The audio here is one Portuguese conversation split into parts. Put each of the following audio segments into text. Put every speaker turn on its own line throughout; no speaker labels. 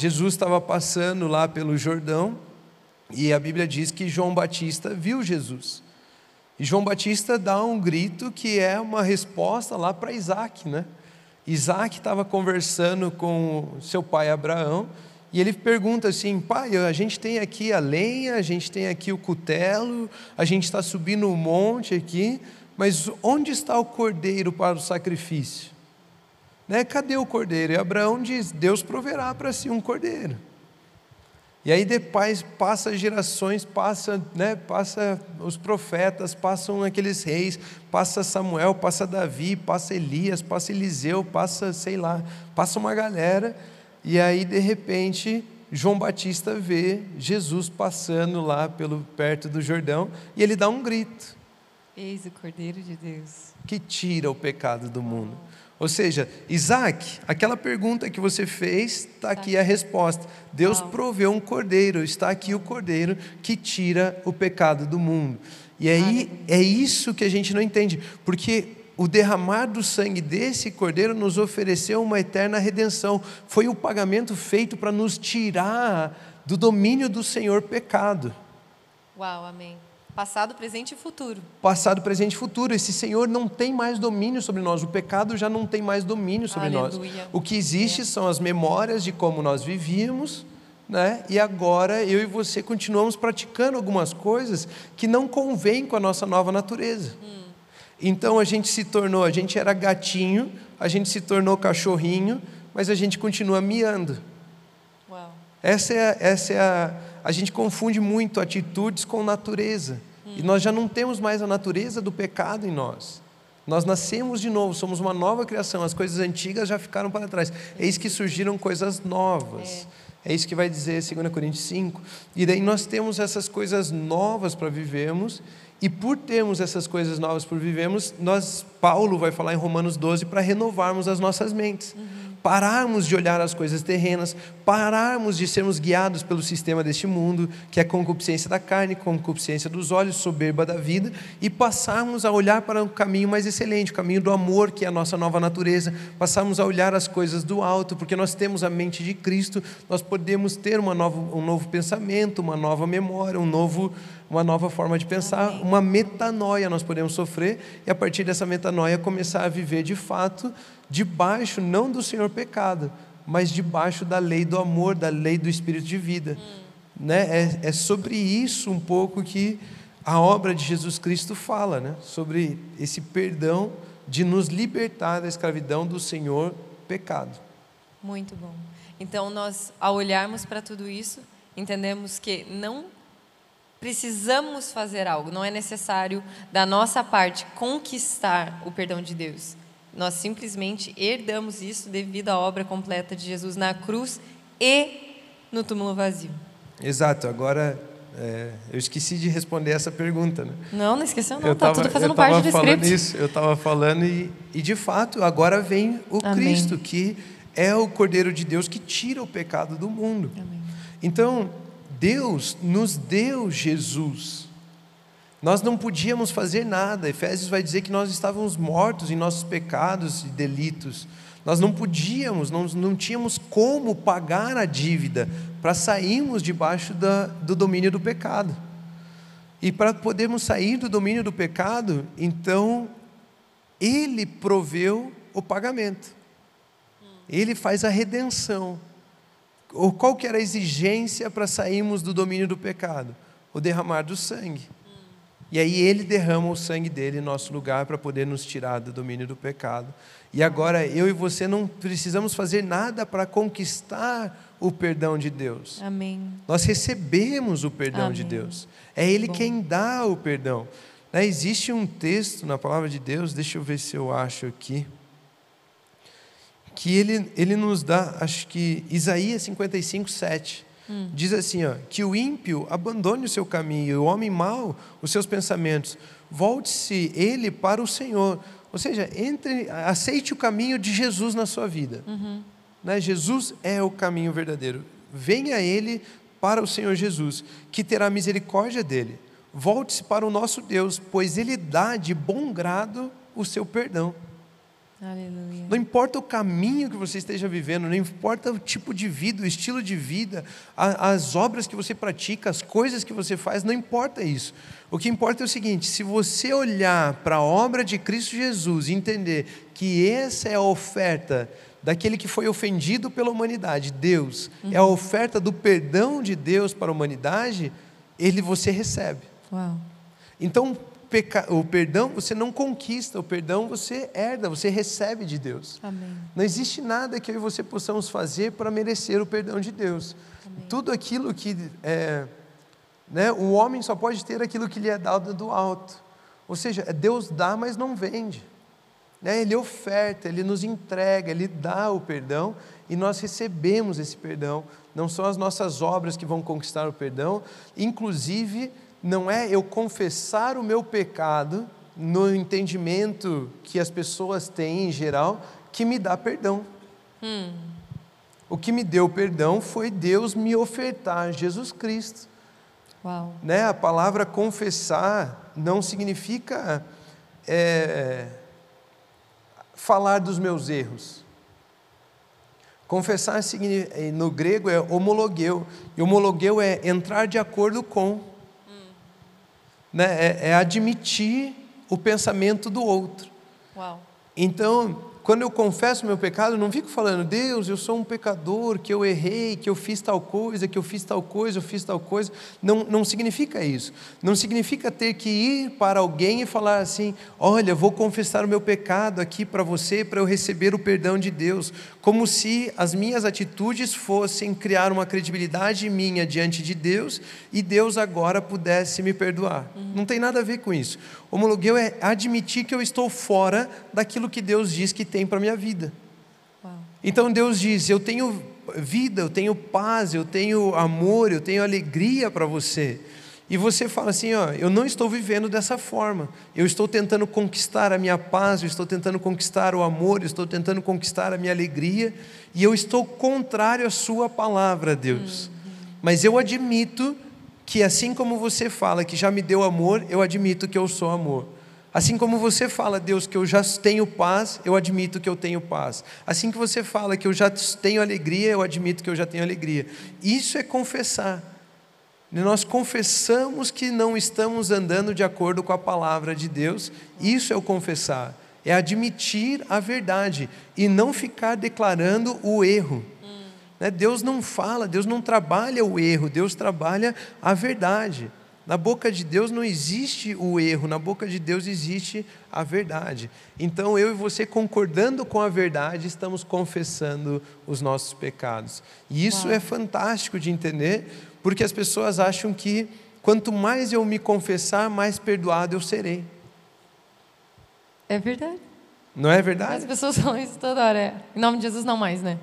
Jesus estava passando lá pelo Jordão e a Bíblia diz que João Batista viu Jesus. E João Batista dá um grito que é uma resposta lá para Isaac, né? Isaac estava conversando com seu pai Abraão e ele pergunta assim: pai, a gente tem aqui a lenha, a gente tem aqui o cutelo, a gente está subindo um monte aqui, mas onde está o cordeiro para o sacrifício? Né? Cadê o cordeiro? E Abraão diz: Deus proverá para si um cordeiro. E aí depois passa gerações, passa, né, passa os profetas, passam aqueles reis, passa Samuel, passa Davi, passa Elias, passa Eliseu, passa, sei lá, passa uma galera, e aí de repente João Batista vê Jesus passando lá pelo perto do Jordão, e ele dá um grito.
Eis o Cordeiro de Deus.
Que tira o pecado do mundo. Ou seja, Isaac, aquela pergunta que você fez, está aqui a resposta. Deus proveu um cordeiro, está aqui o cordeiro que tira o pecado do mundo. E aí é isso que a gente não entende, porque o derramar do sangue desse cordeiro nos ofereceu uma eterna redenção. Foi o pagamento feito para nos tirar do domínio do Senhor pecado.
Uau, amém. Passado, presente e futuro.
Passado, presente e futuro. Esse Senhor não tem mais domínio sobre nós. O pecado já não tem mais domínio sobre Aleluia. nós. O que existe é. são as memórias de como nós vivíamos, né? E agora eu e você continuamos praticando algumas coisas que não convêm com a nossa nova natureza. Hum. Então a gente se tornou, a gente era gatinho, a gente se tornou cachorrinho, mas a gente continua miando. Uau. Essa é, essa é a, a gente confunde muito atitudes com natureza. E nós já não temos mais a natureza do pecado em nós. Nós nascemos de novo, somos uma nova criação, as coisas antigas já ficaram para trás. Eis que surgiram coisas novas. É, é isso que vai dizer 2 Coríntios 5. E daí nós temos essas coisas novas para vivermos, e por termos essas coisas novas por vivermos, nós, Paulo vai falar em Romanos 12 para renovarmos as nossas mentes. Uhum pararmos de olhar as coisas terrenas, pararmos de sermos guiados pelo sistema deste mundo, que é concupiscência da carne, concupiscência dos olhos, soberba da vida, e passarmos a olhar para um caminho mais excelente, o caminho do amor, que é a nossa nova natureza, passarmos a olhar as coisas do alto, porque nós temos a mente de Cristo, nós podemos ter uma nova, um novo pensamento, uma nova memória, um novo uma nova forma de pensar, Amém. uma metanoia nós podemos sofrer e a partir dessa metanoia começar a viver de fato debaixo não do Senhor pecado, mas debaixo da lei do amor, da lei do espírito de vida. Hum. Né? É, é sobre isso um pouco que a obra de Jesus Cristo fala, né? sobre esse perdão de nos libertar da escravidão do Senhor pecado.
Muito bom. Então, nós, ao olharmos para tudo isso, entendemos que não precisamos fazer algo, não é necessário da nossa parte conquistar o perdão de Deus. Nós simplesmente herdamos isso devido à obra completa de Jesus na cruz e no túmulo vazio.
Exato, agora é, eu esqueci de responder essa pergunta. Né?
Não, não esqueceu, não. Está tudo fazendo parte do
falando isso, Eu estava falando e, e, de fato, agora vem o Amém. Cristo, que é o Cordeiro de Deus que tira o pecado do mundo. Amém. Então, Deus nos deu Jesus. Nós não podíamos fazer nada. Efésios vai dizer que nós estávamos mortos em nossos pecados e delitos. Nós não podíamos, não, não tínhamos como pagar a dívida para sairmos debaixo da, do domínio do pecado. E para podermos sair do domínio do pecado, então, Ele proveu o pagamento. Ele faz a redenção ou qual que era a exigência para sairmos do domínio do pecado? O derramar do sangue. E aí ele derrama o sangue dele em nosso lugar para poder nos tirar do domínio do pecado. E agora eu e você não precisamos fazer nada para conquistar o perdão de Deus.
Amém.
Nós recebemos o perdão Amém. de Deus. É Ele Bom. quem dá o perdão. Né? Existe um texto na palavra de Deus, deixa eu ver se eu acho aqui que ele, ele nos dá, acho que Isaías 55, 7. Hum. Diz assim, ó, que o ímpio abandone o seu caminho, e o homem mau os seus pensamentos. Volte-se ele para o Senhor. Ou seja, entre, aceite o caminho de Jesus na sua vida. Uhum. Né? Jesus é o caminho verdadeiro. Venha Ele para o Senhor Jesus, que terá misericórdia dele. Volte-se para o nosso Deus, pois Ele dá de bom grado o seu perdão.
Aleluia.
Não importa o caminho que você esteja vivendo, não importa o tipo de vida, o estilo de vida, as obras que você pratica, as coisas que você faz, não importa isso. O que importa é o seguinte: se você olhar para a obra de Cristo Jesus e entender que essa é a oferta daquele que foi ofendido pela humanidade, Deus, uhum. é a oferta do perdão de Deus para a humanidade, ele você recebe.
Uau.
Então, o perdão você não conquista, o perdão você herda, você recebe de Deus.
Amém.
Não existe nada que eu e você possamos fazer para merecer o perdão de Deus. Amém. Tudo aquilo que é, né, o homem só pode ter aquilo que lhe é dado do alto. Ou seja, é Deus dá, mas não vende. Né? Ele oferta, ele nos entrega, ele dá o perdão e nós recebemos esse perdão. Não são as nossas obras que vão conquistar o perdão, inclusive não é eu confessar o meu pecado no entendimento que as pessoas têm em geral que me dá perdão. Hum. O que me deu perdão foi Deus me ofertar Jesus Cristo.
Uau.
Né? A palavra confessar não significa é, falar dos meus erros. Confessar no grego é homologueu, e homologueu é entrar de acordo com né, é, é admitir o pensamento do outro.
Uau.
Então, quando eu confesso meu pecado, eu não fico falando, Deus, eu sou um pecador, que eu errei, que eu fiz tal coisa, que eu fiz tal coisa, eu fiz tal coisa. Não, não significa isso. Não significa ter que ir para alguém e falar assim: olha, vou confessar o meu pecado aqui para você, para eu receber o perdão de Deus. Como se as minhas atitudes fossem criar uma credibilidade minha diante de Deus e Deus agora pudesse me perdoar. Uhum. Não tem nada a ver com isso. Homologueu é admitir que eu estou fora daquilo que Deus diz que tem para a minha vida. Uau. Então Deus diz: Eu tenho vida, eu tenho paz, eu tenho amor, eu tenho alegria para você. E você fala assim: ó, eu não estou vivendo dessa forma. Eu estou tentando conquistar a minha paz, eu estou tentando conquistar o amor, eu estou tentando conquistar a minha alegria, e eu estou contrário à Sua palavra, Deus. Uhum. Mas eu admito que assim como você fala que já me deu amor, eu admito que eu sou amor. Assim como você fala, Deus, que eu já tenho paz, eu admito que eu tenho paz. Assim que você fala que eu já tenho alegria, eu admito que eu já tenho alegria. Isso é confessar. Nós confessamos que não estamos andando de acordo com a palavra de Deus, isso é o confessar. É admitir a verdade e não ficar declarando o erro. Né? Deus não fala, Deus não trabalha o erro, Deus trabalha a verdade. Na boca de Deus não existe o erro, na boca de Deus existe a verdade. Então eu e você, concordando com a verdade, estamos confessando os nossos pecados. E isso Uau. é fantástico de entender, porque as pessoas acham que quanto mais eu me confessar, mais perdoado eu serei.
É verdade.
Não é verdade?
As pessoas falam isso toda hora. É. Em nome de Jesus, não mais, né?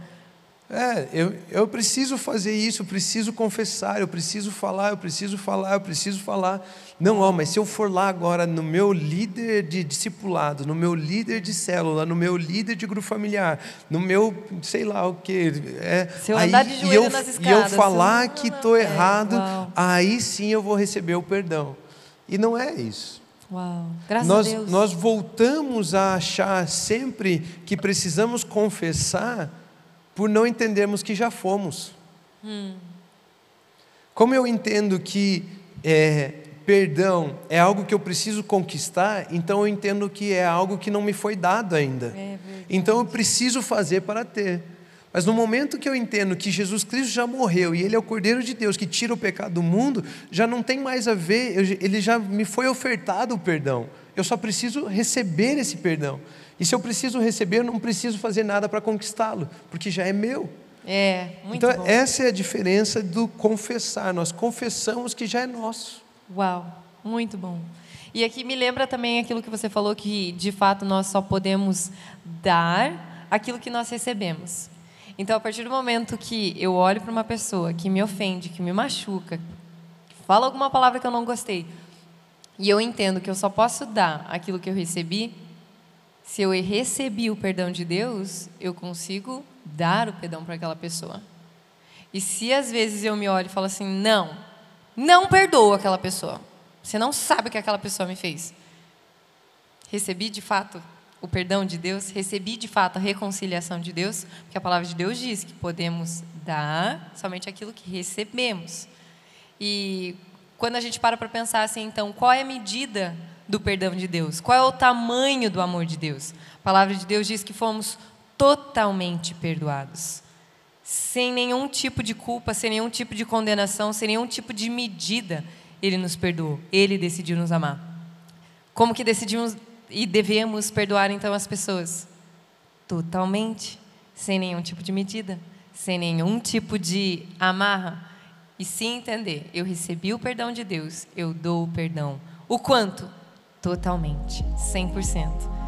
É, eu, eu preciso fazer isso, eu preciso confessar, eu preciso falar, eu preciso falar, eu preciso falar. Não, ó, mas se eu for lá agora no meu líder de discipulado, no meu líder de célula, no meu líder de grupo familiar, no meu, sei lá o que, é,
se eu aí, andar de e eu, nas escadas,
e eu falar que estou é, errado, aí sim eu vou receber o perdão. E não é isso.
Uau. Graças
nós,
a Deus.
nós voltamos a achar sempre que precisamos confessar por não entendermos que já fomos. Hum. Como eu entendo que é, perdão é algo que eu preciso conquistar, então eu entendo que é algo que não me foi dado ainda. É então eu preciso fazer para ter. Mas no momento que eu entendo que Jesus Cristo já morreu e Ele é o Cordeiro de Deus que tira o pecado do mundo, já não tem mais a ver, ele já me foi ofertado o perdão. Eu só preciso receber esse perdão. E se eu preciso receber, não preciso fazer nada para conquistá-lo, porque já é meu.
É, muito
então,
bom.
essa é a diferença do confessar. Nós confessamos que já é nosso.
Uau, muito bom. E aqui me lembra também aquilo que você falou, que de fato nós só podemos dar aquilo que nós recebemos. Então, a partir do momento que eu olho para uma pessoa que me ofende, que me machuca, que fala alguma palavra que eu não gostei, e eu entendo que eu só posso dar aquilo que eu recebi, se eu recebi o perdão de Deus, eu consigo dar o perdão para aquela pessoa. E se às vezes eu me olho e falo assim, não, não perdoo aquela pessoa. Você não sabe o que aquela pessoa me fez. Recebi de fato o perdão de Deus, recebi de fato a reconciliação de Deus, porque a palavra de Deus diz que podemos dar somente aquilo que recebemos. E quando a gente para para pensar assim, então, qual é a medida do perdão de Deus? Qual é o tamanho do amor de Deus? A palavra de Deus diz que fomos totalmente perdoados. Sem nenhum tipo de culpa, sem nenhum tipo de condenação, sem nenhum tipo de medida, Ele nos perdoou. Ele decidiu nos amar. Como que decidimos e devemos perdoar então as pessoas? Totalmente, sem nenhum tipo de medida, sem nenhum tipo de amarra. E sim entender, eu recebi o perdão de Deus, eu dou o perdão. O quanto? Totalmente, 100%.